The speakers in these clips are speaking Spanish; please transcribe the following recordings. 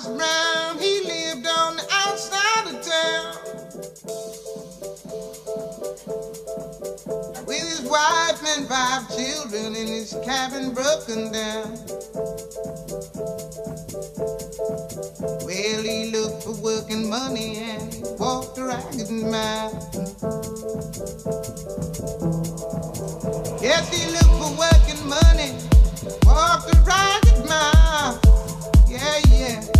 Hollis Brown, he lived on the outside of town. With his wife and five children in his cabin broken down. Well, he looked for work and money and he walked a ragged mile. Yes, he looked for work and money, walked a ragged mile. Yeah, yeah.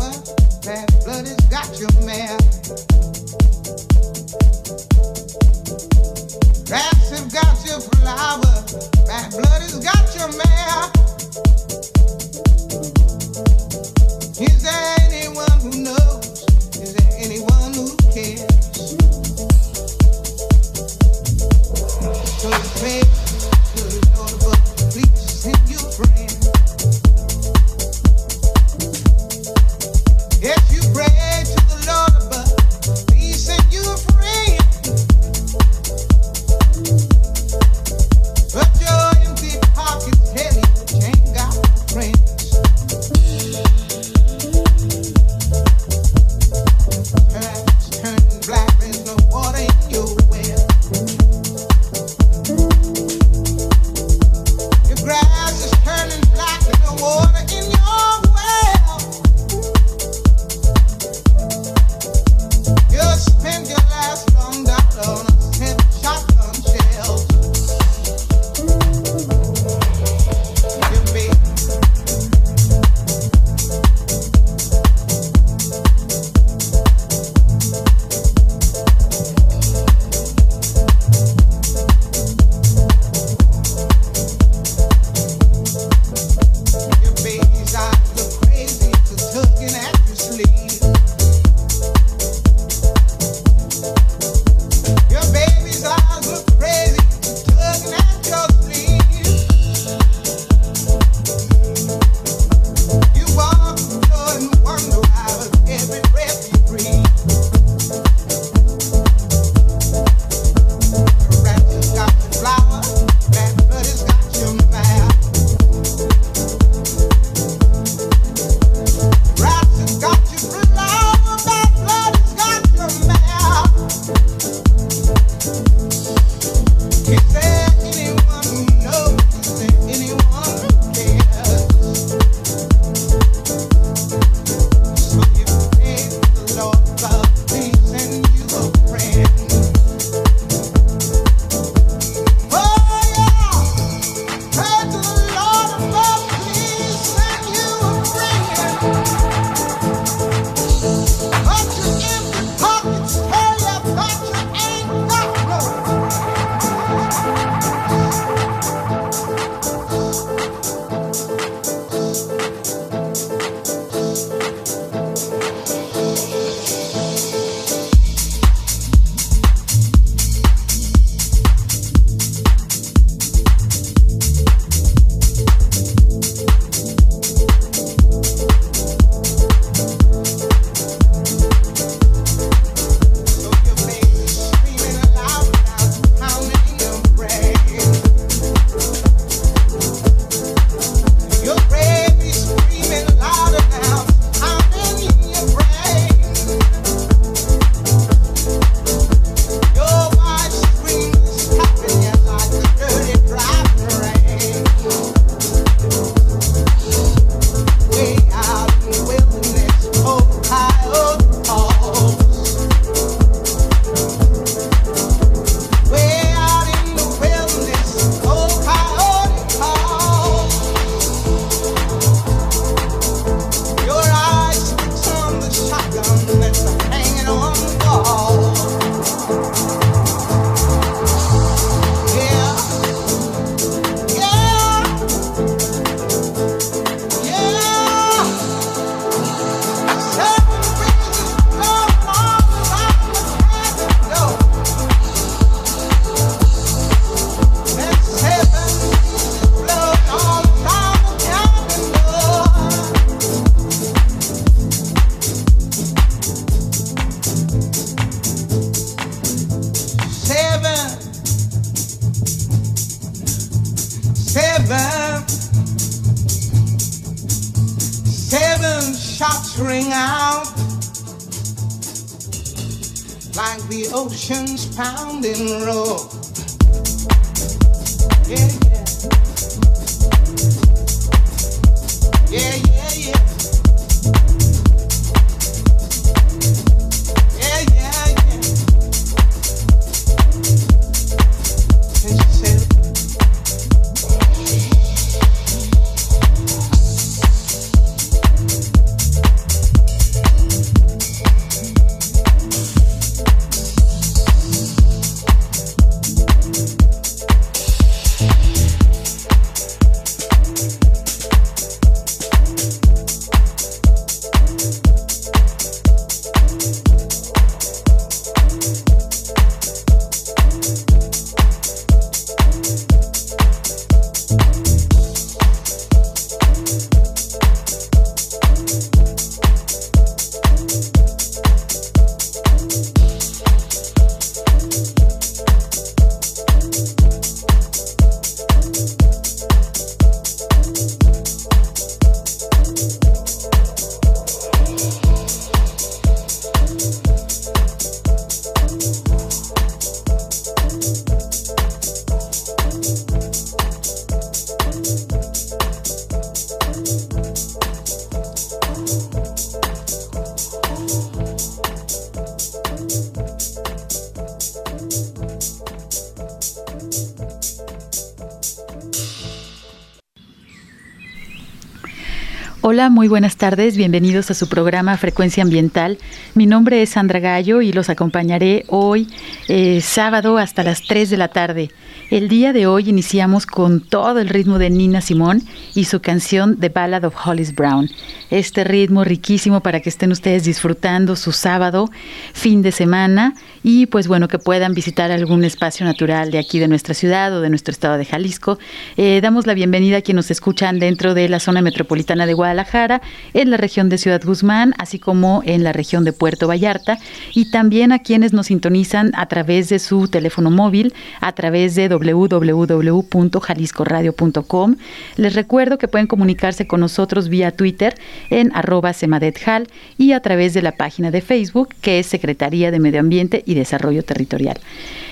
Muy buenas tardes, bienvenidos a su programa Frecuencia Ambiental. Mi nombre es Sandra Gallo y los acompañaré hoy, eh, sábado, hasta las 3 de la tarde. El día de hoy iniciamos con todo el ritmo de Nina Simón y su canción The Ballad of Hollis Brown. Este ritmo riquísimo para que estén ustedes disfrutando su sábado, fin de semana y pues bueno, que puedan visitar algún espacio natural de aquí de nuestra ciudad o de nuestro estado de Jalisco. Eh, damos la bienvenida a quienes nos escuchan dentro de la zona metropolitana de Guadalajara, en la región de Ciudad Guzmán, así como en la región de Puerto Vallarta y también a quienes nos sintonizan a través de su teléfono móvil, a través de www.jaliscoradio.com. Les recuerdo que pueden comunicarse con nosotros vía Twitter en arroba semadethal y a través de la página de Facebook que es Secretaría de Medio Ambiente y Desarrollo Territorial.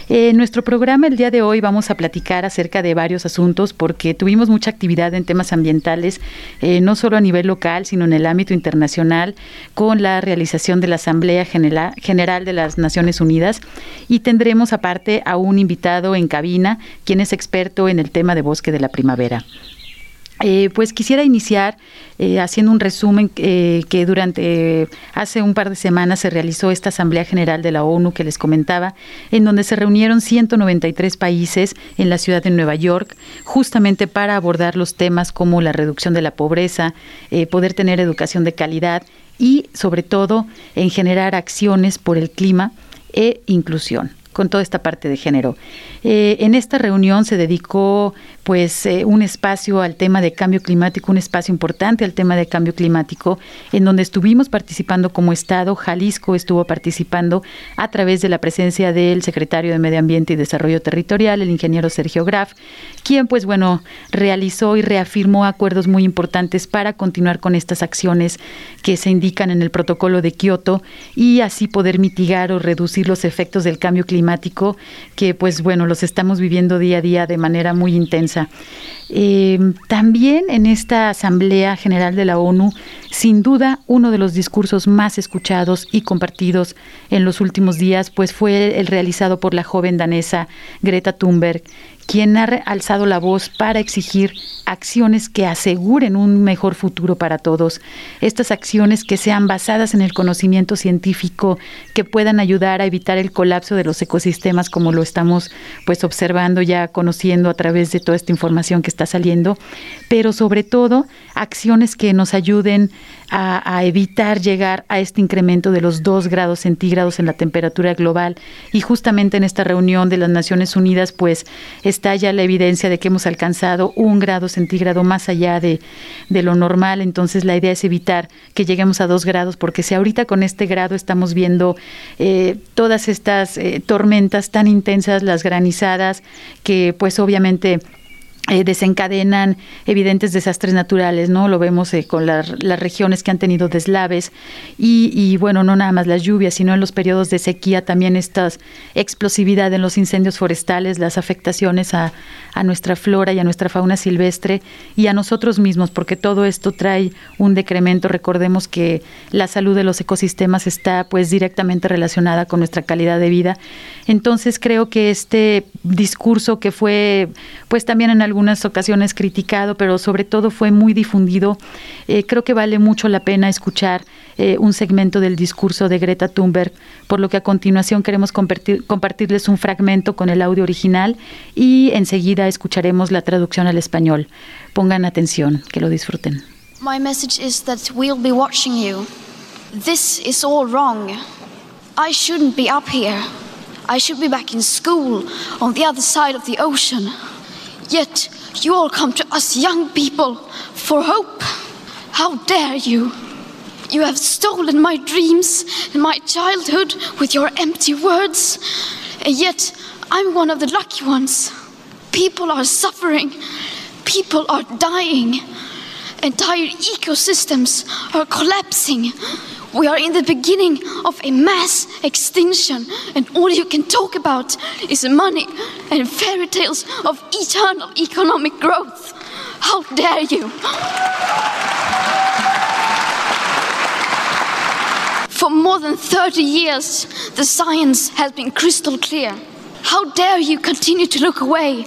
En nuestro programa el día de hoy vamos a platicar acerca de varios asuntos porque tuvimos mucha actividad en temas ambientales, eh, no solo a nivel local, sino en el ámbito internacional, con la realización de la Asamblea General de las Naciones Unidas y tendremos aparte a un invitado en cabina, quien es experto en el tema de bosque de la primavera. Eh, pues quisiera iniciar eh, haciendo un resumen eh, que durante hace un par de semanas se realizó esta Asamblea General de la ONU que les comentaba, en donde se reunieron 193 países en la ciudad de Nueva York, justamente para abordar los temas como la reducción de la pobreza, poder tener educación de calidad y sobre todo en generar acciones por el clima e inclusión con toda esta parte de género. Eh, en esta reunión se dedicó pues eh, un espacio al tema de cambio climático, un espacio importante al tema de cambio climático, en donde estuvimos participando como Estado, Jalisco estuvo participando a través de la presencia del secretario de Medio Ambiente y Desarrollo Territorial, el ingeniero Sergio Graf, quien pues bueno, realizó y reafirmó acuerdos muy importantes para continuar con estas acciones que se indican en el protocolo de Kioto y así poder mitigar o reducir los efectos del cambio climático que pues bueno, los estamos viviendo día a día de manera muy intensa. Eh, también en esta Asamblea General de la ONU, sin duda, uno de los discursos más escuchados y compartidos en los últimos días, pues fue el realizado por la joven danesa Greta Thunberg, quien ha alzado la voz para exigir acciones que aseguren un mejor futuro para todos. Estas acciones que sean basadas en el conocimiento científico, que puedan ayudar a evitar el colapso de los ecosistemas como lo estamos pues observando ya conociendo a través de toda esta información que está saliendo, pero sobre todo acciones que nos ayuden a, evitar llegar a este incremento de los dos grados centígrados en la temperatura global. Y justamente en esta reunión de las Naciones Unidas, pues está ya la evidencia de que hemos alcanzado un grado centígrado más allá de, de lo normal. Entonces la idea es evitar que lleguemos a dos grados, porque si ahorita con este grado estamos viendo eh, todas estas eh, tormentas tan intensas, las granizadas, que pues obviamente eh, desencadenan evidentes desastres naturales, ¿no? Lo vemos eh, con las regiones que han tenido deslaves y, bueno, no nada más las lluvias, sino en los periodos de sequía también esta explosividad en los incendios forestales, las afectaciones a, a nuestra flora y a nuestra fauna silvestre y a nosotros mismos, porque todo esto trae un decremento. Recordemos que la salud de los ecosistemas está pues directamente relacionada con nuestra calidad de vida. Entonces creo que este discurso que fue pues también en algunas ocasiones criticado, pero sobre todo fue muy difundido, eh, creo que vale mucho la pena escuchar eh, un segmento del discurso de Greta Thunberg, por lo que a continuación queremos compartir, compartirles un fragmento con el audio original y enseguida escucharemos la traducción al español. Pongan atención, que lo disfruten. My message is that we'll be watching you. This is all wrong. I shouldn't be up here. I should be back in school on the other side of the ocean. Yet you all come to us young people for hope. How dare you? You have stolen my dreams and my childhood with your empty words. And yet I'm one of the lucky ones. People are suffering, people are dying, entire ecosystems are collapsing. We are in the beginning of a mass extinction, and all you can talk about is money and fairy tales of eternal economic growth. How dare you! For more than 30 years, the science has been crystal clear. How dare you continue to look away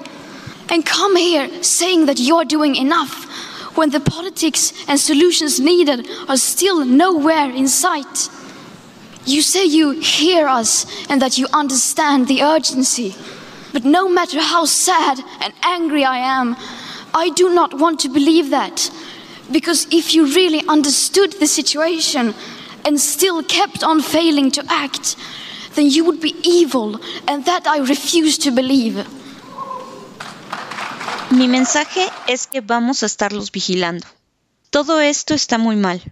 and come here saying that you're doing enough when the politics and solutions needed are still nowhere in sight? You say you hear us and that you understand the urgency. But no matter how sad and angry I am, I do not want to believe that. Because if you really understood the situation and still kept on failing to act, then you would be evil, and that I refuse to believe. Mi mensaje es que vamos a estarlos vigilando. Todo esto está muy mal.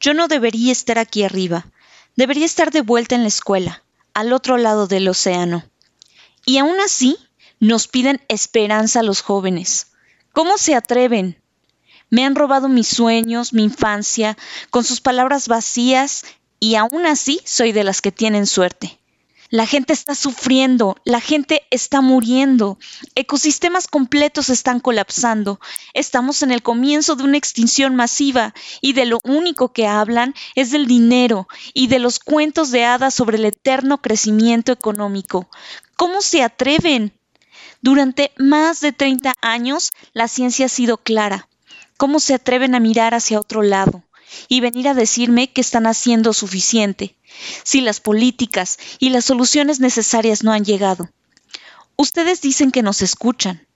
Yo no debería estar aquí arriba. Debería estar de vuelta en la escuela, al otro lado del océano. Y aún así, nos piden esperanza a los jóvenes. ¿Cómo se atreven? Me han robado mis sueños, mi infancia, con sus palabras vacías, y aún así soy de las que tienen suerte. La gente está sufriendo, la gente está muriendo, ecosistemas completos están colapsando, estamos en el comienzo de una extinción masiva y de lo único que hablan es del dinero y de los cuentos de hadas sobre el eterno crecimiento económico. ¿Cómo se atreven? Durante más de 30 años la ciencia ha sido clara. ¿Cómo se atreven a mirar hacia otro lado y venir a decirme que están haciendo suficiente? si las políticas y las soluciones necesarias no han llegado. Ustedes dicen que nos escuchan,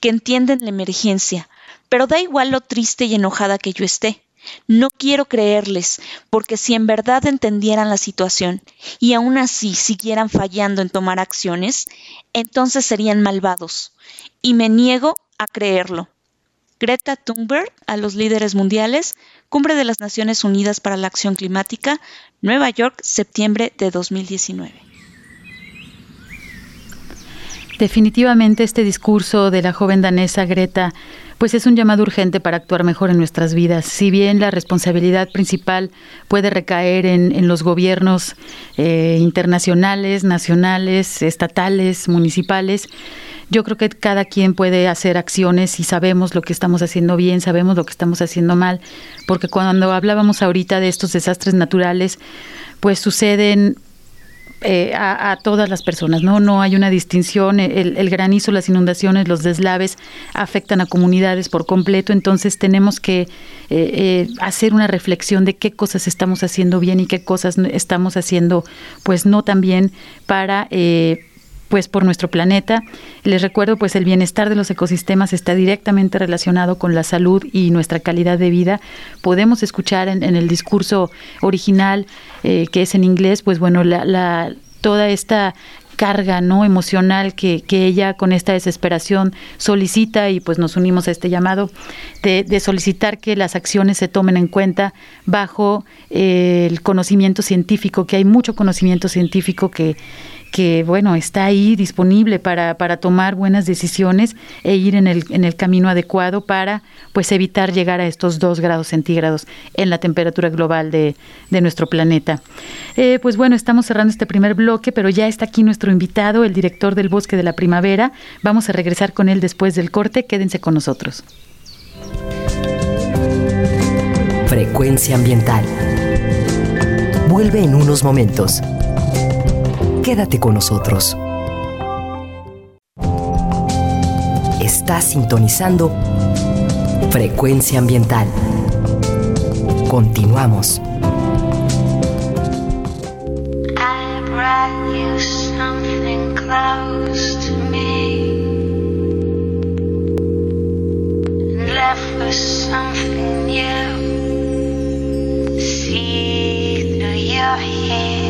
que entienden la emergencia, pero da igual lo triste y enojada que yo esté. No quiero creerles, porque si en verdad entendieran la situación y aún así siguieran fallando en tomar acciones, entonces serían malvados. Y me niego a creerlo. Greta Thunberg a los líderes mundiales, Cumbre de las Naciones Unidas para la Acción Climática, Nueva York, septiembre de 2019. Definitivamente este discurso de la joven danesa Greta pues es un llamado urgente para actuar mejor en nuestras vidas. Si bien la responsabilidad principal puede recaer en, los gobiernos eh, internacionales, nacionales, estatales, municipales, yo creo que cada quien puede hacer acciones y sabemos lo que estamos haciendo bien, sabemos lo que estamos haciendo mal, porque cuando hablábamos ahorita de estos desastres naturales, pues suceden eh, a, todas las personas, ¿no? No hay una distinción, el, granizo, las inundaciones, los deslaves afectan a comunidades por completo, entonces tenemos que eh, eh, hacer una reflexión de qué cosas estamos haciendo bien y qué cosas estamos haciendo pues no tan bien para pues por nuestro planeta. Les recuerdo pues el bienestar de los ecosistemas está directamente relacionado con la salud y nuestra calidad de vida. Podemos escuchar en, el discurso original eh, que es en inglés, pues bueno, la, toda esta carga no emocional que, ella con esta desesperación solicita y pues nos unimos a este llamado de, solicitar que las acciones se tomen en cuenta bajo eh, el conocimiento científico, que hay mucho conocimiento científico que, que bueno, está ahí disponible para, para tomar buenas decisiones e ir en el, en el camino adecuado para pues evitar llegar a estos dos grados centígrados en la temperatura global de, de nuestro planeta. Eh, pues bueno, estamos cerrando este primer bloque, pero ya está aquí nuestro invitado, el director del Bosque de la Primavera. Vamos a regresar con él después del corte. Quédense con nosotros. Frecuencia ambiental. Vuelve en unos momentos. Quédate con nosotros. Estás sintonizando Frecuencia ambiental. Continuamos. I brought you something close to me. Left with something new. See through your hair.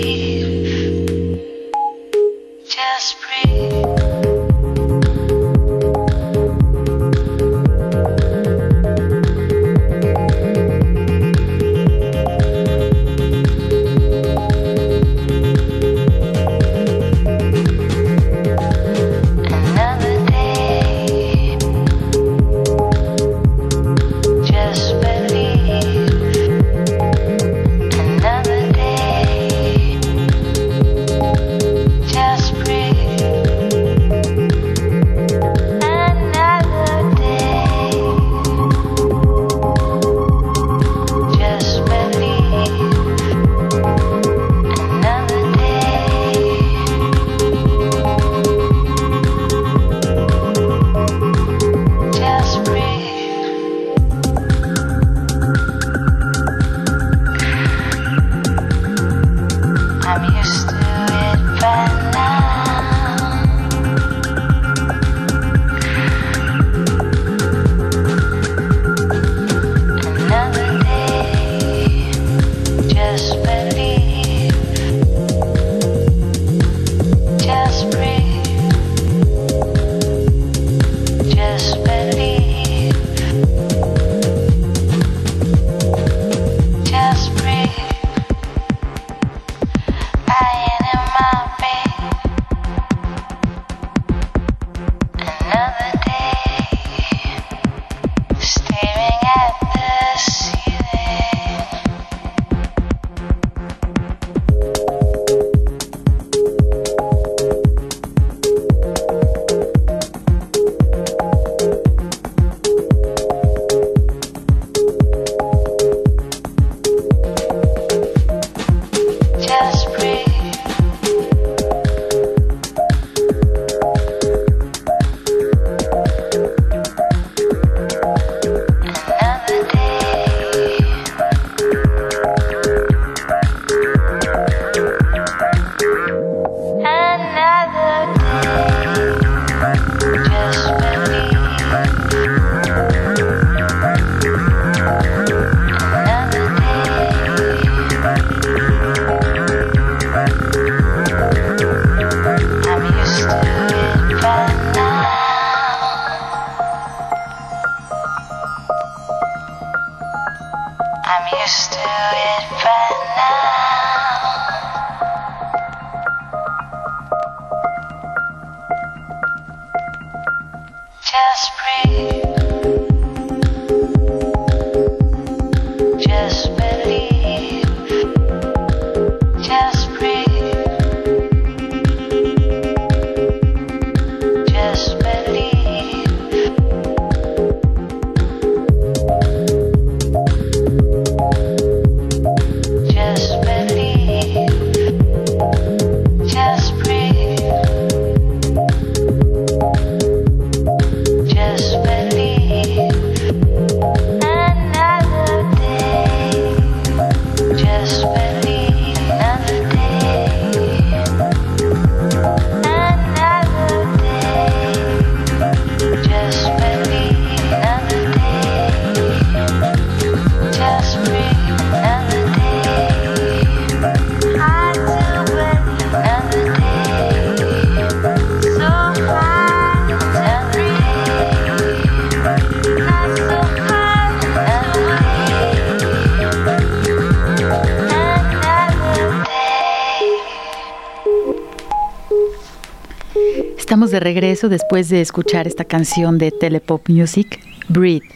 después de escuchar esta canción de Telepop Music, Breathe,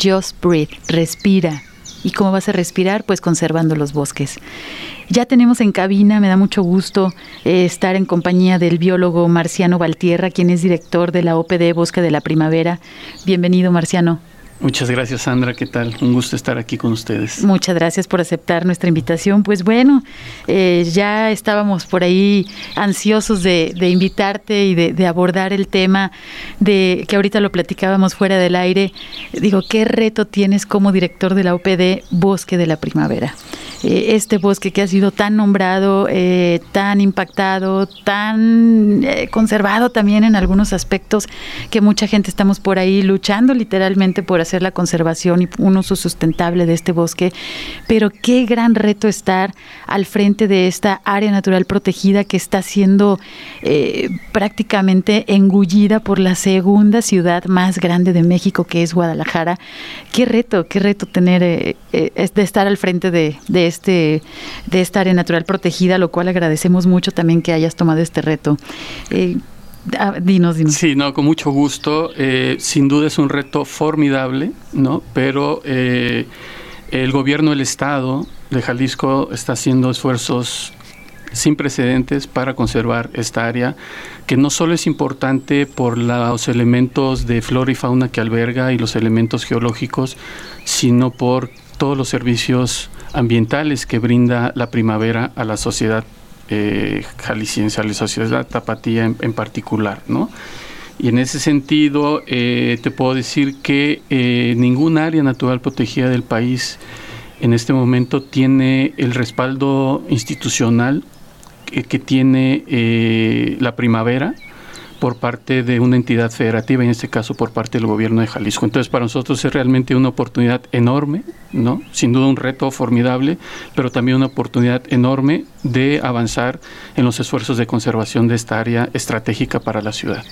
Just Breathe, respira. ¿Y cómo vas a respirar? Pues conservando los bosques. Ya tenemos en cabina, me da mucho gusto eh, estar en compañía del biólogo Marciano Valtierra, quien es director de la OPD Bosque de la Primavera. Bienvenido, Marciano. Muchas gracias, Sandra. ¿Qué tal? Un gusto estar aquí con ustedes. Muchas gracias por aceptar nuestra invitación. Pues bueno, eh, ya estábamos por ahí ansiosos de, de invitarte y de, de, abordar el tema de que ahorita lo platicábamos fuera del aire. Digo, ¿qué reto tienes como director de la OPD Bosque de la Primavera? Eh, este bosque que ha sido tan nombrado, eh, tan impactado, tan eh, conservado también en algunos aspectos que mucha gente estamos por ahí luchando literalmente por hacer la conservación y un uso sustentable de este bosque. Pero qué gran reto estar al frente de esta área natural protegida que está siendo prácticamente engullida por la segunda ciudad más grande de México, que es Guadalajara. Qué reto, qué reto tener, de estar al frente de, de este, de esta área natural protegida, lo cual agradecemos mucho también que hayas tomado este reto. Eh, ah, dinos, dinos. Sí, no, con mucho gusto. Eh, sin duda es un reto formidable, ¿no? Pero eh, el gobierno del Estado de Jalisco está haciendo esfuerzos sin precedentes para conservar esta área, que no solo es importante por los elementos de flora y fauna que alberga y los elementos geológicos, sino por todos los servicios ambientales que brinda la primavera a la sociedad eh, jalisciense, a la sociedad tapatía en, en, particular, ¿no? Y en ese sentido, eh, te puedo decir que eh, ningún área natural protegida del país en este momento tiene el respaldo institucional que, tiene eh, la primavera por parte de una entidad federativa, en este caso por parte del gobierno de Jalisco. Entonces, para nosotros es realmente una oportunidad enorme, ¿no? Sin duda un reto formidable, pero también una oportunidad enorme de avanzar en los esfuerzos de conservación de esta área estratégica para la ciudad.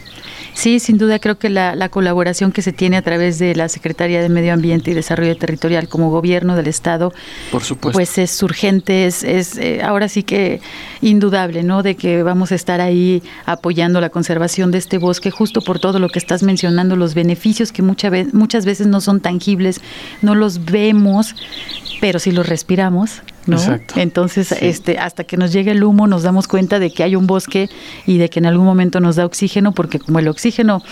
Sí, sin duda creo que la, la, colaboración que se tiene a través de la Secretaría de Medio Ambiente y Desarrollo Territorial como gobierno del Estado, por supuesto, pues es urgente, es, es eh, ahora sí que indudable, ¿no? De que vamos a estar ahí apoyando la conservación de este bosque, justo por todo lo que estás mencionando, los beneficios que mucha vez, muchas veces no son tangibles, no los vemos, pero si los respiramos, ¿no? Exacto. Entonces, Sí. este, hasta que nos llegue el humo, nos damos cuenta de que hay un bosque y de que en algún momento nos da oxígeno, porque como el oxígeno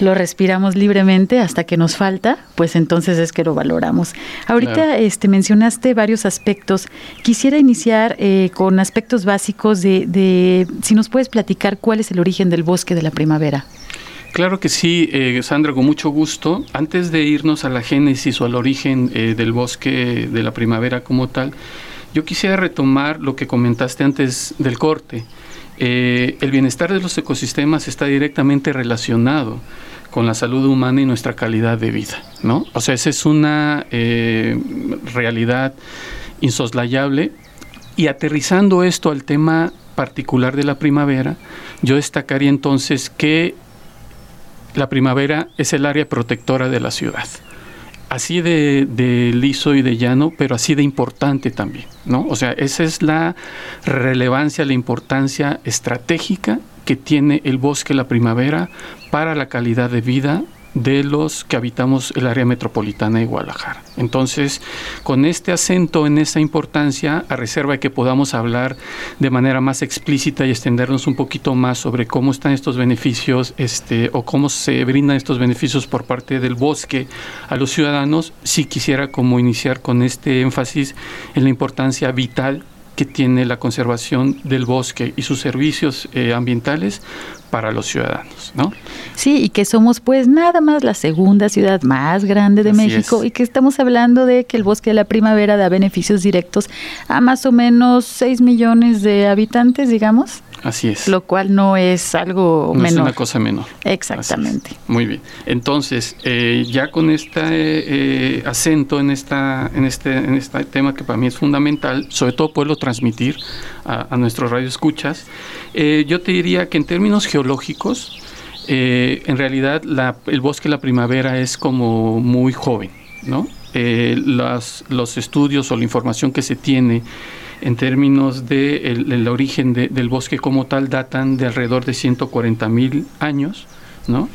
lo respiramos libremente hasta que nos falta, pues entonces es que lo valoramos. Ahorita Claro. este, mencionaste varios aspectos. Quisiera iniciar eh, con aspectos básicos de, de, si nos puedes platicar cuál es el origen del bosque de la primavera. Claro que sí, eh, Sandra, con mucho gusto. Antes de irnos a la génesis o al origen eh, del bosque de la primavera como tal, yo quisiera retomar lo que comentaste antes del corte. Eh, el bienestar de los ecosistemas está directamente relacionado con la salud humana y nuestra calidad de vida, ¿no? O sea, esa es una realidad insoslayable. Y aterrizando esto al tema particular de la primavera, yo destacaría entonces que la primavera es el área protectora de la ciudad. Así de, de, liso y de llano, pero así de importante también, ¿no? O sea, esa es la relevancia, la importancia estratégica que tiene el bosque la primavera para la calidad de vida de los que habitamos el área metropolitana de Guadalajara. Entonces, con este acento en esa importancia, a reserva de que podamos hablar de manera más explícita y extendernos un poquito más sobre cómo están estos beneficios este, o cómo se brindan estos beneficios por parte del bosque a los ciudadanos, sí quisiera como iniciar con este énfasis en la importancia vital que tiene la conservación del bosque y sus servicios eh, ambientales para los ciudadanos, ¿no? Sí, y que somos pues nada más la segunda ciudad más grande de Así México es. y que estamos hablando de que el bosque de la primavera da beneficios directos a más o menos 6 millones de habitantes, digamos, Así es. lo cual no es algo no es una cosa menor. Exactamente. Muy bien. Entonces, eh, ya con este eh, acento en, esta, en, este, en este tema que para mí es fundamental, sobre todo poderlo transmitir a, a nuestros radioescuchas, eh, yo te diría que en términos geológicos, eh, en realidad la, el bosque de la primavera es como muy joven, ¿no? eh, las- los estudios o la información que se tiene en términos de el, origen de- del bosque como tal datan de alrededor de 140 mil años, ¿no?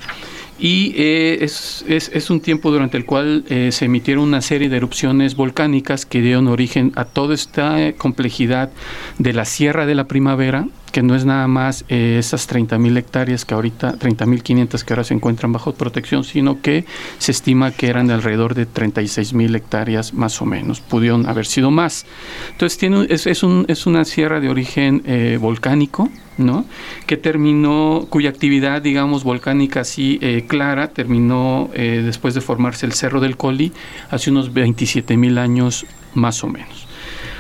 Y eh, es, es- un tiempo durante el cual eh, se emitieron una serie de erupciones volcánicas que dieron origen a toda esta complejidad de la Sierra de la Primavera, que no es nada más eh, esas 30 mil hectáreas que ahorita, 30 mil 500 que ahora se encuentran bajo protección, sino que se estima que eran de alrededor de 36 mil hectáreas más o menos. Pudieron haber sido más. Entonces tiene, es, es un- es una sierra de origen eh, volcánico, ¿no? Que terminó, cuya actividad, digamos, volcánica así eh, clara, terminó eh, después de formarse el Cerro del Coli hace unos 27 mil años más o menos.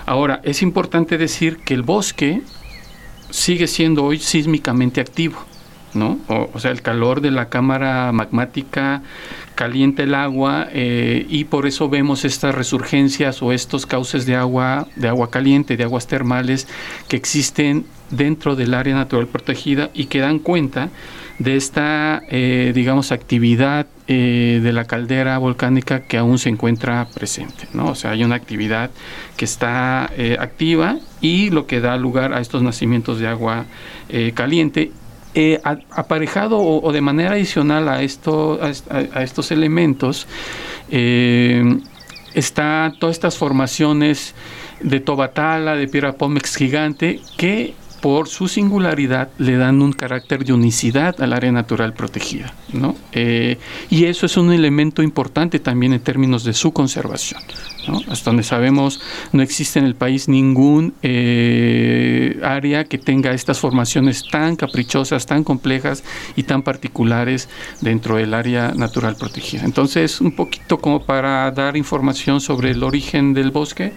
Ahora, es importante decir que el bosque sigue siendo hoy sísmicamente activo, ¿no? O, sea, el calor de la cámara magmática calienta el agua eh, y por eso vemos estas resurgencias o estos cauces de agua, de agua caliente, de aguas termales que existen dentro del área natural protegida y que dan cuenta de esta, eh, digamos, actividad eh, de la caldera volcánica que aún se encuentra presente, ¿no? O sea, hay una actividad que está activa y lo que da lugar a estos nacimientos de agua caliente. Eh, aparejado o, de manera adicional a, esto, a, est- a- a estos elementos, eh, está todas estas formaciones de tobatala, de piedra pómex gigante, que por su singularidad le dan un carácter de unicidad al área natural protegida, ¿no? Eh, y eso es un elemento importante también en términos de su conservación. Hasta donde sabemos no existe en el país ningún eh, área que tenga estas formaciones tan caprichosas, tan complejas y tan particulares dentro del área natural protegida. Entonces, un poquito como para dar información sobre el origen del bosque,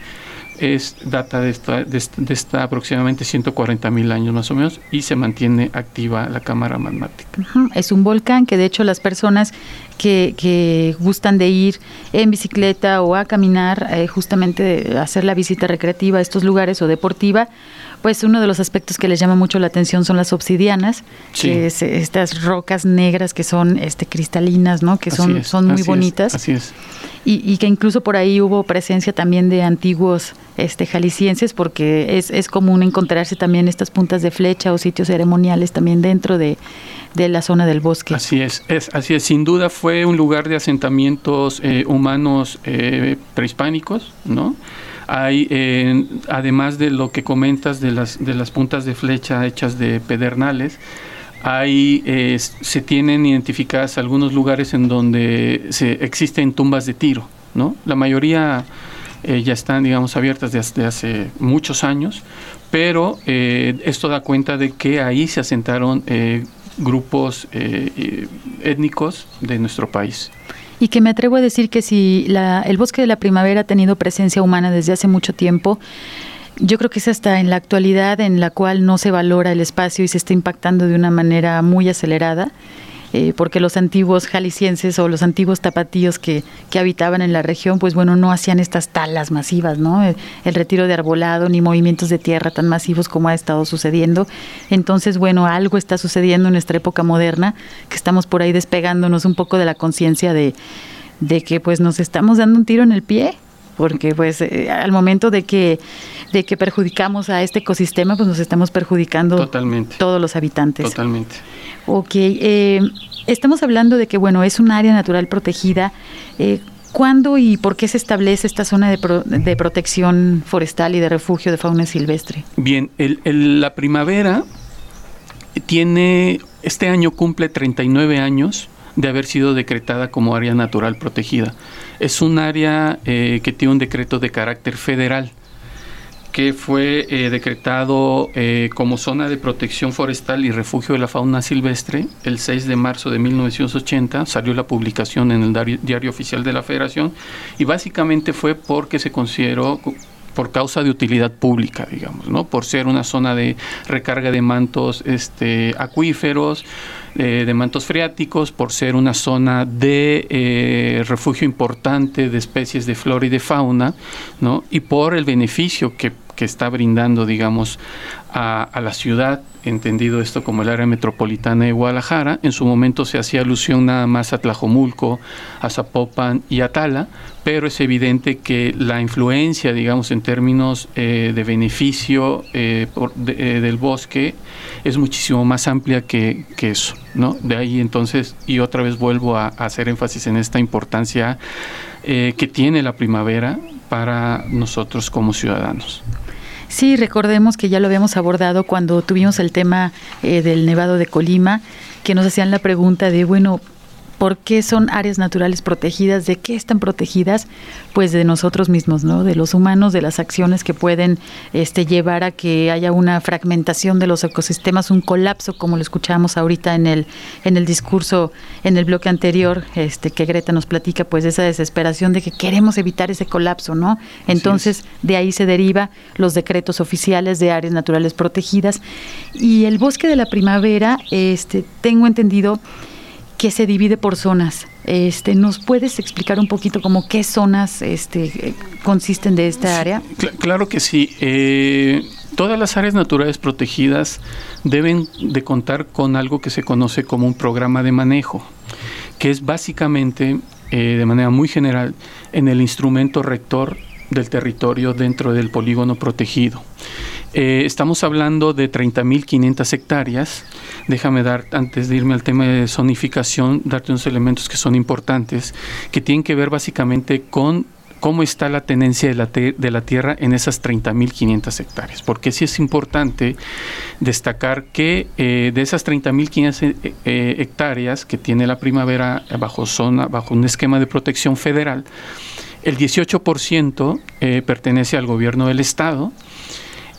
es data de esta, de esta, aproximadamente 140 mil años más o menos y se mantiene activa la cámara magmática. Es un volcán que de hecho las personas que, que gustan de ir en bicicleta o a caminar, eh, justamente hacer la visita recreativa a estos lugares o deportiva, pues uno de los aspectos que les llama mucho la atención son las obsidianas, Sí. que es eh, estas rocas negras que son este cristalinas, ¿no? Que son, es, son muy así es, bonitas. así es. Y, y que incluso por ahí hubo presencia también de antiguos este, jaliscienses, porque es, es común encontrarse también estas puntas de flecha o sitios ceremoniales también dentro de, de la zona del bosque. Así es, es, así es. Sin duda fue un lugar de asentamientos eh, humanos eh, prehispánicos, ¿no? Hay, eh, además de lo que comentas de las, de las puntas de flecha hechas de pedernales, hay, eh, se tienen identificadas algunos lugares en donde se, existen tumbas de tiro, ¿no? La mayoría eh, ya están, digamos, abiertas desde hace muchos años, pero eh, esto da cuenta de que ahí se asentaron eh, grupos étnicos de nuestro país. Y que me atrevo a decir que si la, el bosque de la primavera ha tenido presencia humana desde hace mucho tiempo, yo creo que es hasta en la actualidad en la cual no se valora el espacio y se está impactando de una manera muy acelerada, eh, porque los antiguos jaliscienses o los antiguos tapatíos que, que habitaban en la región, pues bueno, no hacían estas talas masivas, ¿no? El, el retiro de arbolado ni movimientos de tierra tan masivos como ha estado sucediendo. Entonces, bueno, algo está sucediendo en nuestra época moderna, que estamos por ahí despegándonos un poco de la conciencia de, de que pues nos estamos dando un tiro en el pie porque pues eh, al momento de que de que perjudicamos a este ecosistema pues nos estamos perjudicando Totalmente. todos los habitantes Totalmente. Ok, eh, estamos hablando de que bueno es un área natural protegida eh, ¿Cuándo y por qué se establece esta zona de, pro- de protección forestal y de refugio de fauna silvestre? Bien, el- el- la primavera tiene, este año cumple 39 años de haber sido decretada como área natural protegida. Es un área eh, que tiene un decreto de carácter federal que fue eh, decretado eh, como zona de protección forestal y refugio de la fauna silvestre el 6 de marzo de 1980. Salió la publicación en el diario, oficial de la Federación y básicamente fue porque se consideró co- por causa de utilidad pública, digamos, ¿no? Por ser una zona de recarga de mantos este, acuíferos, eh, de mantos freáticos, por ser una zona de eh, refugio importante de especies de flora y de fauna, ¿no? Y por el beneficio que, que está brindando, digamos, a, a, la ciudad, entendido esto como el área metropolitana de Guadalajara. En su momento se hacía alusión nada más a Tlajomulco, a Zapopan y a Tala, pero es evidente que la influencia, digamos, en términos eh, de beneficio eh, eh, del bosque es muchísimo más amplia que, eso, ¿no? De ahí entonces, y otra vez vuelvo a hacer énfasis en esta importancia que tiene la primavera para nosotros como ciudadanos. Sí, recordemos que ya lo habíamos abordado cuando tuvimos el tema eh, del Nevado de Colima, que nos hacían la pregunta de, bueno, ¿Por qué son áreas naturales protegidas? ¿De qué están protegidas? Pues de nosotros mismos, ¿no? De los humanos, de las acciones que pueden este, llevar a que haya una fragmentación de los ecosistemas, un colapso, como lo escuchamos ahorita en el, en el discurso, en el bloque anterior, este, que Greta nos platica, pues esa desesperación de que queremos evitar ese colapso, ¿no? Entonces, de ahí se deriva los decretos oficiales de áreas naturales protegidas. Y el bosque de la primavera, este, tengo entendido, que se divide por zonas. Este, ¿Nos puedes explicar un poquito como qué zonas este, consisten de esta área? Cl claro que sí. Eh, todas las áreas naturales protegidas deben de contar con algo que se conoce como un programa de manejo, que es básicamente, eh, de manera muy general, en el instrumento rector del territorio dentro del polígono protegido. Eh, estamos hablando de 30.500 hectáreas. Déjame dar, antes de irme al tema de zonificación, darte unos elementos que son importantes, que tienen que ver básicamente con cómo está la tenencia de la, de la tierra en esas 30.500 hectáreas. Porque sí es importante destacar que eh, de esas 30.500 eh, hectáreas que tiene la primavera bajo zona, bajo un esquema de protección federal, el 18% eh, pertenece al gobierno del estado,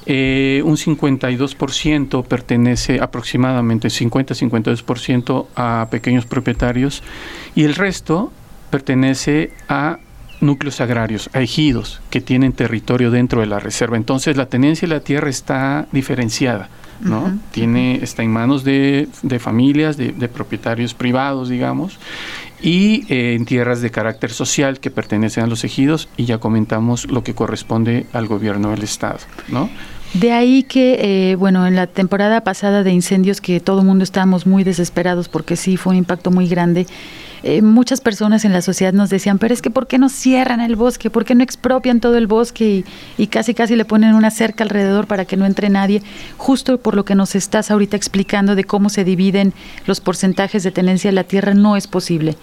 eh, un 52% pertenece aproximadamente, 50-52% a pequeños propietarios y el resto pertenece a núcleos agrarios, a ejidos que tienen territorio dentro de la reserva. Entonces la tenencia de la tierra está diferenciada. ¿no? Uh -huh, Tiene, está en manos de, de familias, de, de, propietarios privados, digamos, y eh, en tierras de carácter social que pertenecen a los ejidos, y ya comentamos lo que corresponde al gobierno del Estado, ¿no? De ahí que, eh, bueno, en la temporada pasada de incendios que todo el mundo estábamos muy desesperados porque sí fue un impacto muy grande, eh, muchas personas en la sociedad nos decían, pero es que ¿por qué no cierran el bosque? ¿Por qué no expropian todo el bosque y, y, casi casi le ponen una cerca alrededor para que no entre nadie? Justo por lo que nos estás ahorita explicando de cómo se dividen los porcentajes de tenencia de la tierra, no es posible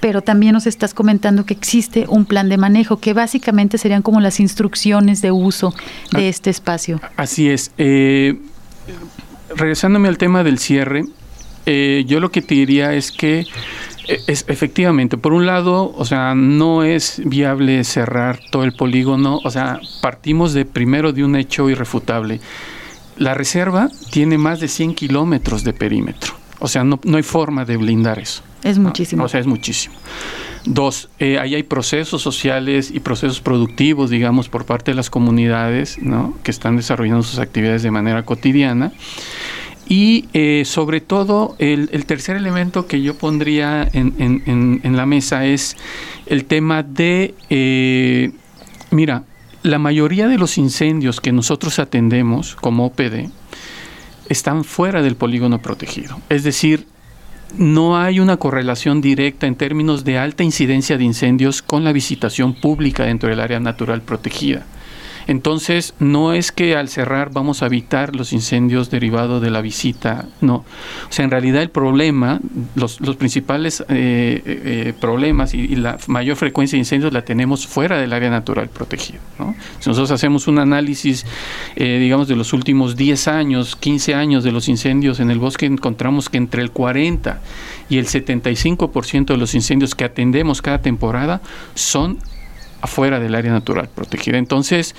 pero también nos estás comentando que existe un plan de manejo, que básicamente serían como las instrucciones de uso de este espacio. Así es. Eh, regresándome al tema del cierre, eh, yo lo que te diría es que es, efectivamente, por un lado, o sea, no es viable cerrar todo el polígono, o sea, partimos de primero de un hecho irrefutable. La reserva tiene más de 100 kilómetros de perímetro, o sea, no, no hay forma de blindar eso. Es muchísimo. ¿no? O sea, es muchísimo. Dos, eh, ahí hay procesos sociales y procesos productivos, digamos, por parte de las comunidades, ¿no? Que están desarrollando sus actividades de manera cotidiana. Y eh, sobre todo, el, el, tercer elemento que yo pondría en, en, en, en la mesa es el tema de, eh, mira, la mayoría de los incendios que nosotros atendemos como OPD están fuera del polígono protegido. Es decir, no hay una correlación directa en términos de alta incidencia de incendios con la visitación pública dentro del área natural protegida. Entonces, no es que al cerrar vamos a evitar los incendios derivados de la visita, no. O sea, en realidad el problema, los, los principales eh, eh, problemas y, y, la mayor frecuencia de incendios la tenemos fuera del área natural protegida. ¿no? Si nosotros hacemos un análisis, eh, digamos, de los últimos 10 años, 15 años de los incendios en el bosque, encontramos que entre el 40 y el 75% de los incendios que atendemos cada temporada son afuera del área natural protegida. Entonces,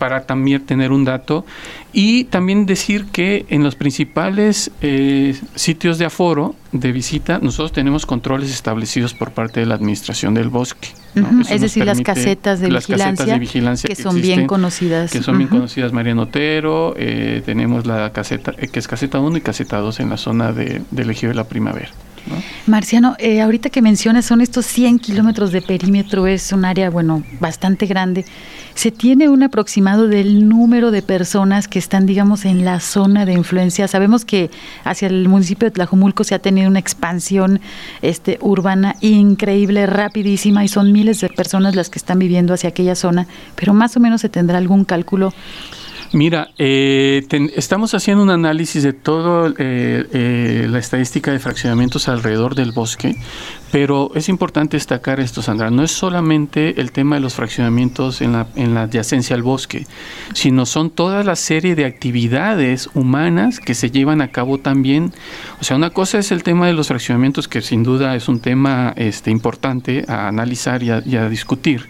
para también tener un dato y también decir que en los principales eh, sitios de aforo de visita nosotros tenemos controles establecidos por parte de la administración del bosque. ¿no? Uh -huh. Es decir, las casetas de, las vigilancia, casetas de vigilancia que, que son existen, bien conocidas. Que son uh -huh. bien conocidas, Mariano Otero, eh, tenemos la caseta, eh, que es caseta 1 y caseta 2 en la zona de, del Ejido de la Primavera. ¿No? Marciano, eh, ahorita que mencionas, son estos 100 kilómetros de perímetro, es un área, bueno, bastante grande. ¿Se tiene un aproximado del número de personas que están, digamos, en la zona de influencia? Sabemos que hacia el municipio de Tlajumulco se ha tenido una expansión este, urbana increíble, rapidísima, y son miles de personas las que están viviendo hacia aquella zona, pero más o menos se tendrá algún cálculo Mira, eh, estamos haciendo un análisis de toda la estadística de fraccionamientos alrededor del bosque, pero es importante destacar esto, Sandra. No es solamente el tema de los fraccionamientos en la, en la adyacencia al bosque, sino son toda la serie de actividades humanas que se llevan a cabo también. O sea, una cosa es el tema de los fraccionamientos, que sin duda es un tema este, importante a analizar y a- y a discutir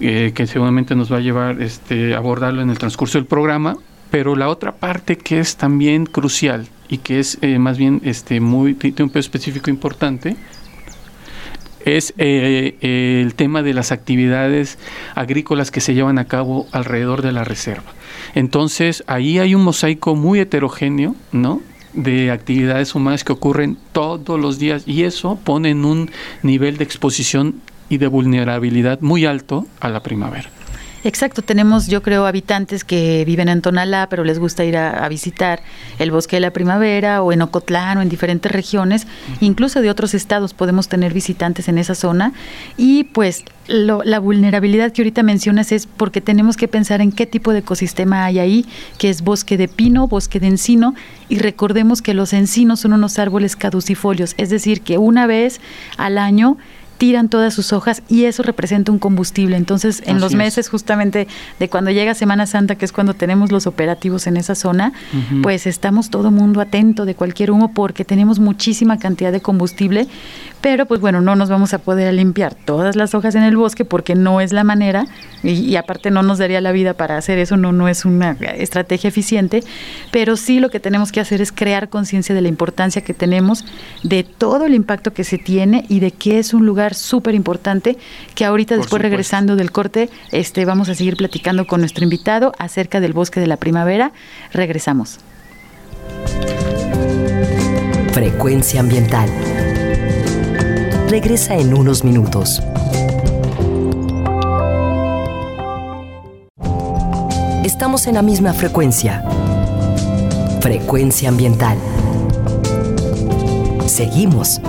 eh, que seguramente nos va a llevar este, abordarlo en el transcurso del programa, pero la otra parte que es también crucial y que es eh, más bien este, muy, tiene un peso específico importante, es eh, eh, el tema de las actividades agrícolas que se llevan a cabo alrededor de la reserva. Entonces, ahí hay un mosaico muy heterogéneo, ¿no? de actividades humanas que ocurren todos los días y eso pone en un nivel de exposición y de vulnerabilidad muy alto a la primavera. Exacto, tenemos yo creo habitantes que viven en Tonalá, pero les gusta ir a, a visitar el bosque de la primavera o en Ocotlán o en diferentes regiones, incluso de otros estados podemos tener visitantes en esa zona y pues lo- la vulnerabilidad que ahorita mencionas es porque tenemos que pensar en qué tipo de ecosistema hay ahí, que es bosque de pino, bosque de encino y recordemos que los encinos son unos árboles caducifolios, es decir, que una vez al año tiran todas sus hojas y eso representa un combustible. Entonces, en Así los es. meses justamente de cuando llega Semana Santa, que es cuando tenemos los operativos en esa zona, pues estamos todo mundo atento de cualquier humo porque tenemos muchísima cantidad de combustible, pero pues bueno, no nos vamos a poder limpiar todas las hojas en el bosque porque no es la manera y, y aparte no nos daría la vida para hacer eso, no, no es una estrategia eficiente, pero sí lo que tenemos que hacer es crear conciencia de la importancia que tenemos, de todo el impacto que se tiene y de que es un lugar súper importante que ahorita Por después supuesto. regresando del corte este, vamos a seguir platicando con nuestro invitado acerca del bosque de la primavera. Regresamos. Frecuencia ambiental. Regresa en unos minutos. Estamos en la misma frecuencia. Frecuencia ambiental. Seguimos.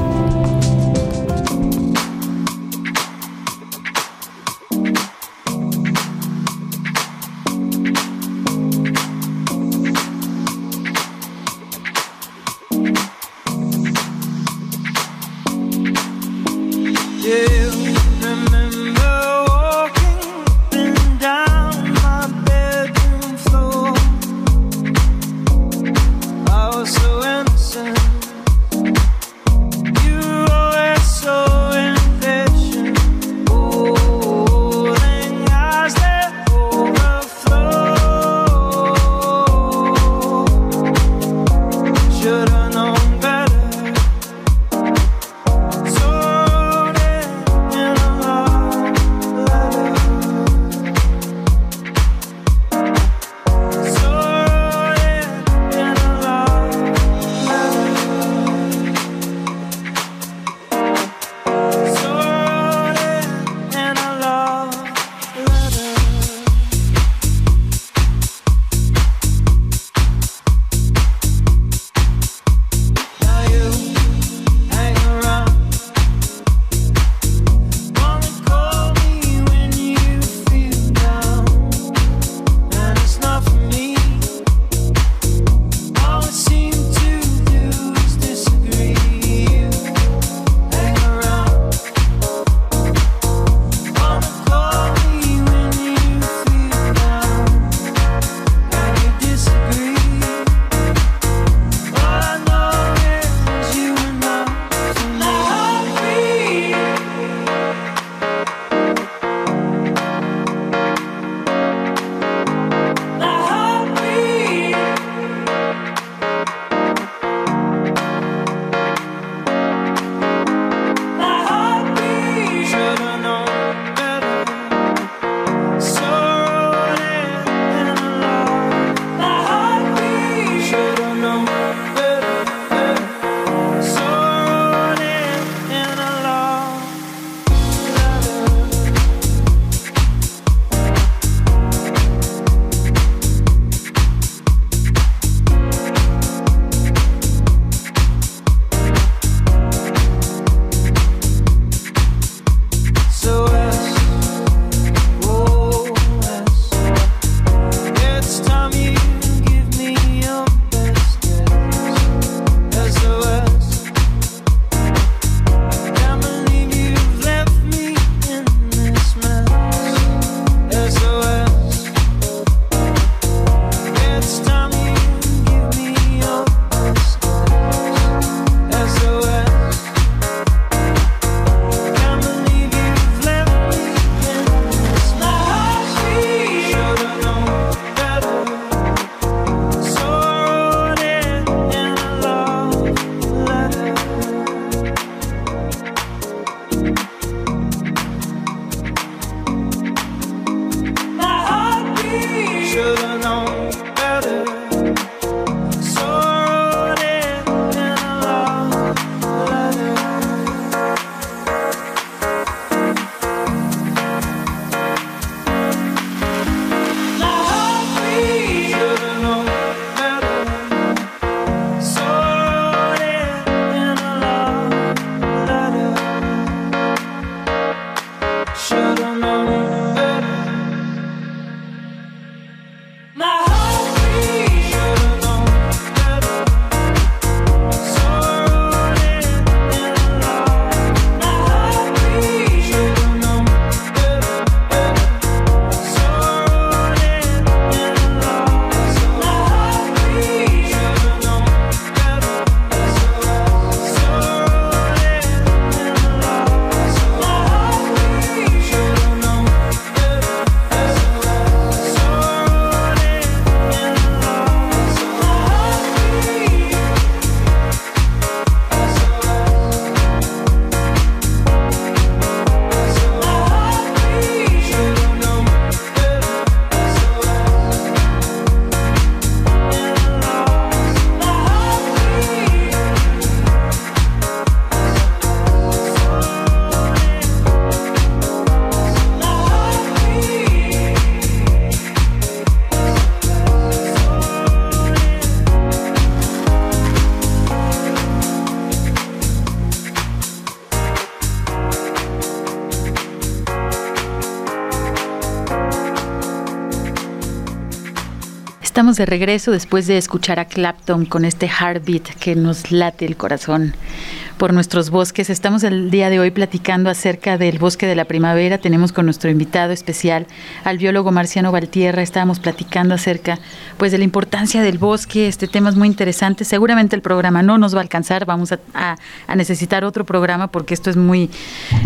Estamos de regreso después de escuchar a Clapton con este heartbeat que nos late el corazón por nuestros bosques. Estamos el día de hoy platicando acerca del bosque de la primavera. Tenemos con nuestro invitado especial al biólogo Marciano Valtierra. Estábamos platicando acerca pues de la importancia del bosque. Este tema es muy interesante. Seguramente el programa no nos va a alcanzar. Vamos a, a- a necesitar otro programa porque esto es muy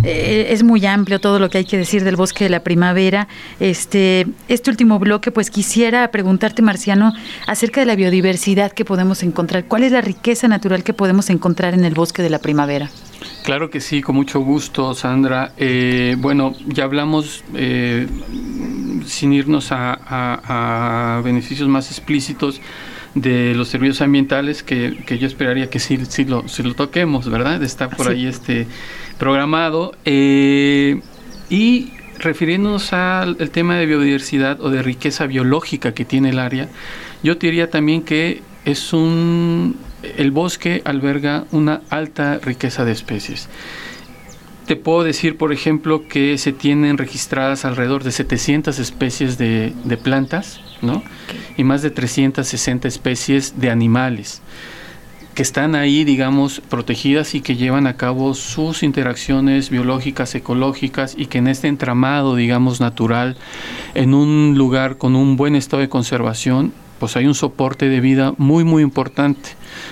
eh, es muy amplio todo lo que hay que decir del bosque de la primavera. Este este último bloque pues quisiera preguntarte Marciano acerca de la biodiversidad que podemos encontrar. ¿Cuál es la riqueza natural que podemos encontrar en el bosque de la primavera? Claro que sí, con mucho gusto, Sandra. Eh, bueno, ya hablamos, eh, sin irnos a, a- a beneficios más explícitos, de los servicios ambientales que, que yo esperaría que sí, sí, lo, sí lo toquemos, ¿verdad? Está por Sí. ahí este programado. Eh, y refiriéndonos al el tema de biodiversidad o de riqueza biológica que tiene el área, yo te diría también que es un el bosque alberga una alta riqueza de especies. Te puedo decir, por ejemplo, que se tienen registradas alrededor de 700 especies de, de plantas, ¿no? Y más de 360 especies de animales que están ahí, digamos, protegidas y que llevan a cabo sus interacciones biológicas, ecológicas y que en este entramado, digamos, natural, en un lugar con un buen estado de conservación, pues hay un soporte de vida muy, muy importante.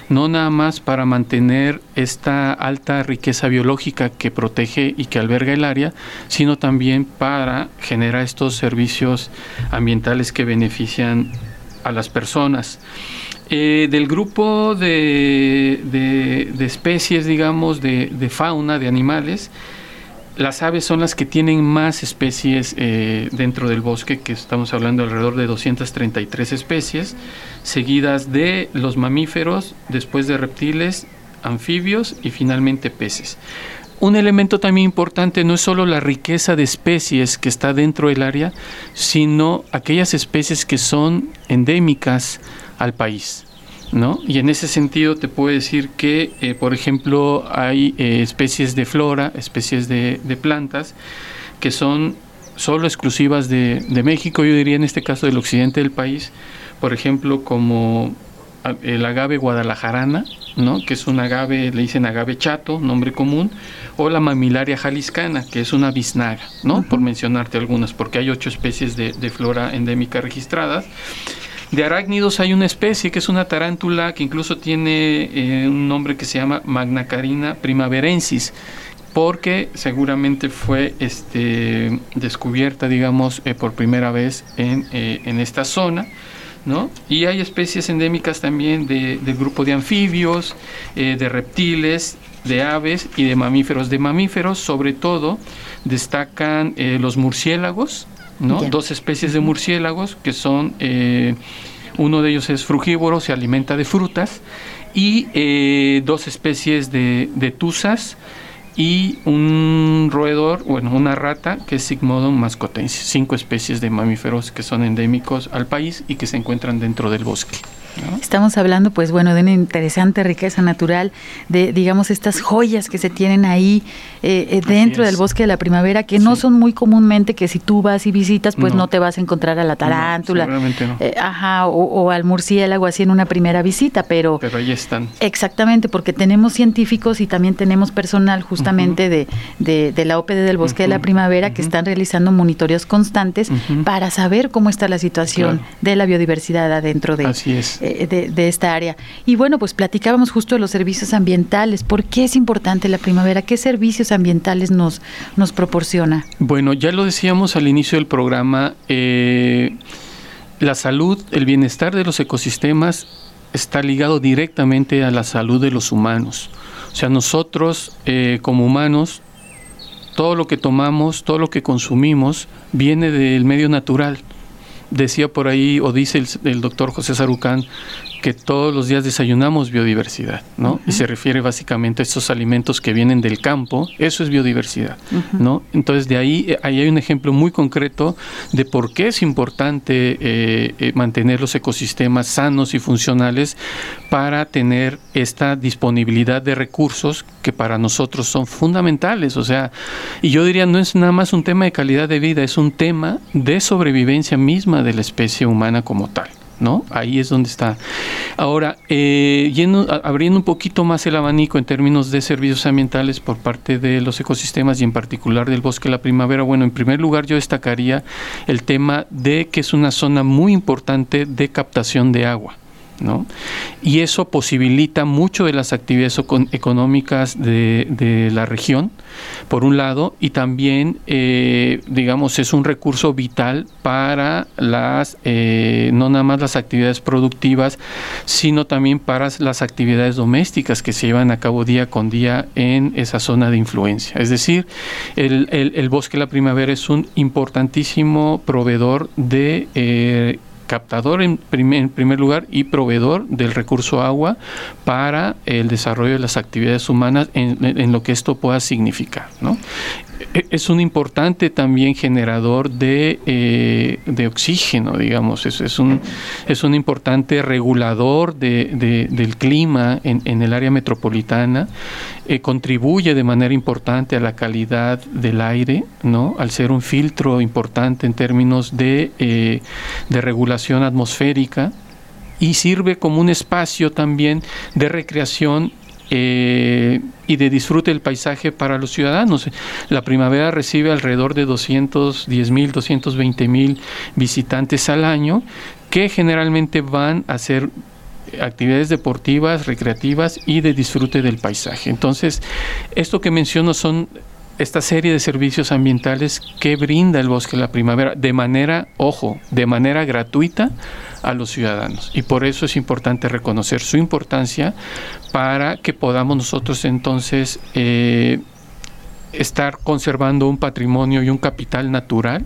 No nada más para mantener esta alta riqueza biológica que protege y que alberga el área, sino también para generar estos servicios ambientales que benefician a las personas. Eh, del grupo de, de- de especies, digamos, de, de fauna, de animales, las aves son las que tienen más especies eh, dentro del bosque, que estamos hablando alrededor de 233 especies, seguidas de los mamíferos, después de reptiles, anfibios y finalmente peces. Un elemento también importante no es solo la riqueza de especies que está dentro del área, sino aquellas especies que son endémicas al país. ¿No? Y en ese sentido te puedo decir que, eh, por ejemplo, hay eh, especies de flora, especies de, de plantas, que son solo exclusivas de, de México, yo diría en este caso del occidente del país, por ejemplo, como a- el agave guadalajarana, ¿no? que es un agave, le dicen agave chato, nombre común, o la mamilaria jaliscana, que es una biznaga, ¿no? por mencionarte algunas, porque hay ocho especies de, de flora endémica registradas. De arácnidos hay una especie que es una tarántula que incluso tiene eh, un nombre que se llama Magnacarina primaverensis, porque seguramente fue este, descubierta, digamos, eh, por primera vez en, eh, en esta zona. ¿no? Y hay especies endémicas también de- del grupo de anfibios, de reptiles, de aves y de mamíferos. De mamíferos, sobre todo, destacan los murciélagos, ¿no? Dos especies de murciélagos que son, eh, uno de ellos es frugívoro, se alimenta de frutas, y eh, dos especies de, de tuzas y un roedor, bueno, una rata que es Sigmodon mascotensis. Cinco especies de mamíferos que son endémicos al país y que se encuentran dentro del bosque. ¿No? Estamos hablando, pues bueno, de una interesante riqueza natural, de, digamos, estas joyas que se tienen ahí eh, eh, dentro del bosque de la primavera, que no son muy comúnmente que si tú vas y visitas, pues no, No. te vas a encontrar a la tarántula, no. eh, ajá, o, o al murciélago así en una primera visita, pero... Pero ahí están. Exactamente, porque tenemos científicos y también tenemos personal justamente de, de, de la OPD del Bosque de la Primavera que están realizando monitoreos constantes para saber cómo está la situación Claro. de la biodiversidad adentro de, Así es. Eh, de, de esta área. Y bueno, pues platicábamos justo de los servicios ambientales. ¿Por qué es importante la primavera? ¿Qué servicios ambientales nos, nos proporciona? Bueno, ya lo decíamos al inicio del programa, eh, la salud, el bienestar de los ecosistemas está ligado directamente a la salud de los humanos. O sea, nosotros eh, como humanos, todo lo que tomamos, todo lo que consumimos, viene del medio natural. Decía por ahí, o dice el, doctor José Sarucán, que todos los días desayunamos biodiversidad, ¿no? Y se refiere básicamente a estos alimentos que vienen del campo, eso es biodiversidad, ¿no? Entonces de ahí, eh, ahí hay un ejemplo muy concreto de por qué es importante eh, eh, mantener los ecosistemas sanos y funcionales para tener esta disponibilidad de recursos que para nosotros son fundamentales, o sea, y yo diría no es nada más un tema de calidad de vida, es un tema de sobrevivencia misma de la especie humana como tal. ¿No? Ahí es donde está. Ahora, eh, yendo- abriendo un poquito más el abanico en términos de servicios ambientales por parte de los ecosistemas y en particular del bosque de la primavera, bueno, en primer lugar yo destacaría el tema de que es una zona muy importante de captación de agua. Y eso posibilita mucho de las actividades económicas de, la región, por un lado, y también, eh, digamos, es un recurso vital para las, eh, no nada más las actividades productivas, sino también para las actividades domésticas que se llevan a cabo día con día en esa zona de influencia. Es decir, el, el- el bosque de la primavera es un importantísimo proveedor de... eh, captador en primer, en primer lugar y proveedor del recurso agua para el desarrollo de las actividades humanas en, lo que esto pueda significar. ¿no? E- Es un importante también generador de, eh, de oxígeno, digamos, es, es, un, es un importante regulador de- de- del clima en el área metropolitana, eh, contribuye de manera importante a la calidad del aire, ¿no? al ser un filtro importante en términos de, eh, de regulación atmosférica y sirve como un espacio también de recreación eh, y de disfrute del paisaje para los ciudadanos. La primavera recibe alrededor de 210 mil, 220 mil visitantes al año que generalmente van a hacer actividades deportivas, recreativas y de disfrute del paisaje. Entonces, esto que menciono son esta serie de servicios ambientales que brinda el bosque la primavera de manera, ojo, de manera gratuita a los ciudadanos. Y por eso es importante reconocer su importancia para que podamos nosotros entonces eh, estar conservando un patrimonio y un capital natural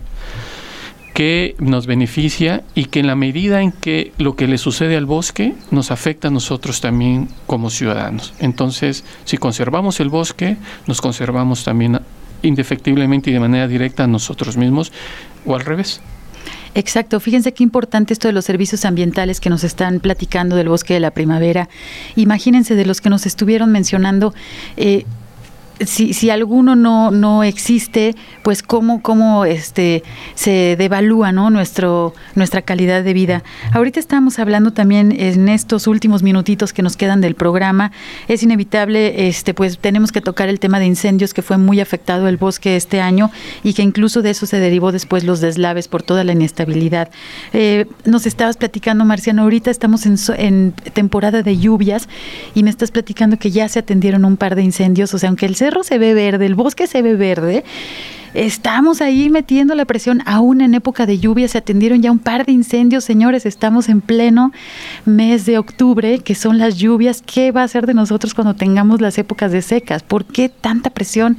que nos beneficia y que en la medida en que lo que le sucede al bosque nos afecta a nosotros también como ciudadanos. Entonces, si conservamos el bosque, nos conservamos también indefectiblemente y de manera directa a nosotros mismos o al revés. Exacto, fíjense qué importante esto de los servicios ambientales que nos están platicando del bosque de la primavera. Imagínense de los que nos estuvieron mencionando. eh, si, si alguno no, no existe, pues cómo, cómo este, se devalúa ¿no? Nuestro, nuestra calidad de vida. Ahorita estamos hablando también en estos últimos minutitos que nos quedan del programa. Es inevitable, este, pues tenemos que tocar el tema de incendios que fue muy afectado el bosque este año y que incluso de eso se derivó después los deslaves por toda la inestabilidad. Eh, nos estabas platicando, Marciano, ahorita estamos en, en temporada de lluvias y me estás platicando que ya se atendieron un par de incendios, o sea, aunque el cerro se ve verde, el bosque se ve verde, Estamos ahí metiendo la presión, aún en época de lluvia se atendieron ya un par de incendios, señores, estamos en pleno mes de octubre, que son las lluvias, ¿qué va a ser de nosotros cuando tengamos las épocas de secas? ¿Por qué tanta presión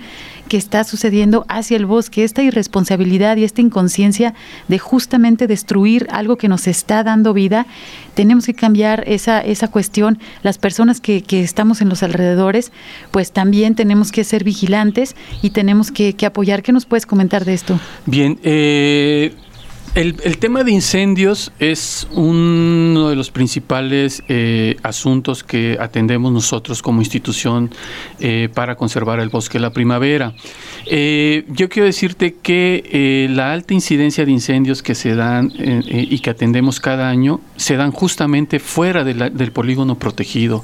que está sucediendo hacia el bosque, esta irresponsabilidad y esta inconsciencia de justamente destruir algo que nos está dando vida? Tenemos que cambiar esa, esa cuestión. Las personas que, que estamos en los alrededores, pues también tenemos que ser vigilantes y tenemos que, que apoyar. ¿Qué nos puedes comentar de esto? Bien, eh, el, tema de incendios es uno de los principales eh, asuntos que atendemos nosotros como institución eh, para conservar el bosque de la primavera. Eh, yo quiero decirte que la alta incidencia de incendios que se dan y que atendemos cada año se dan justamente fuera del polígono protegido.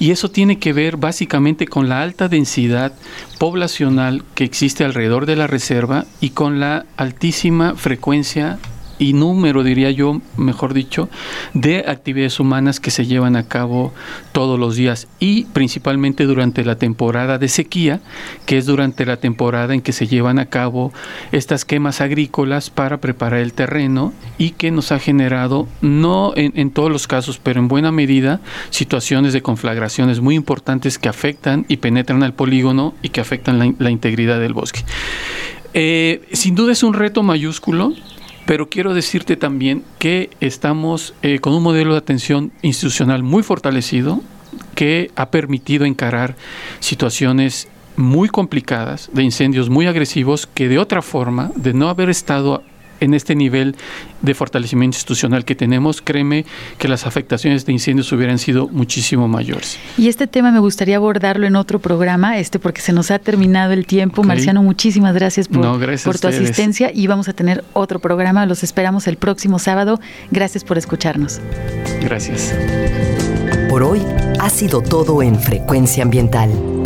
Y eso tiene que ver básicamente con la alta densidad poblacional que existe alrededor de la reserva y con la altísima frecuencia y número, diría yo, mejor dicho, de actividades humanas que se llevan a cabo todos los días y principalmente durante la temporada de sequía, que es durante la temporada en que se llevan a cabo estas quemas agrícolas para preparar el terreno y que nos ha generado, no en, todos los casos, pero en buena medida, situaciones de conflagraciones muy importantes que afectan y penetran al polígono y que afectan la, la integridad del bosque. Eh, sin duda es un reto mayúsculo, pero quiero decirte también que estamos eh, con un modelo de atención institucional muy fortalecido que ha permitido encarar situaciones muy complicadas, de incendios muy agresivos, que de otra forma, de no haber estado en este nivel de fortalecimiento institucional que tenemos, créeme que las afectaciones de incendios hubieran sido muchísimo mayores. Y este tema me gustaría abordarlo en otro programa, este porque se nos ha terminado el tiempo. Ok. Marciano, muchísimas gracias por, No, gracias por tu asistencia y vamos a tener otro programa. Los esperamos el próximo sábado. Gracias por escucharnos. Gracias. Por hoy ha sido todo en Frecuencia Ambiental.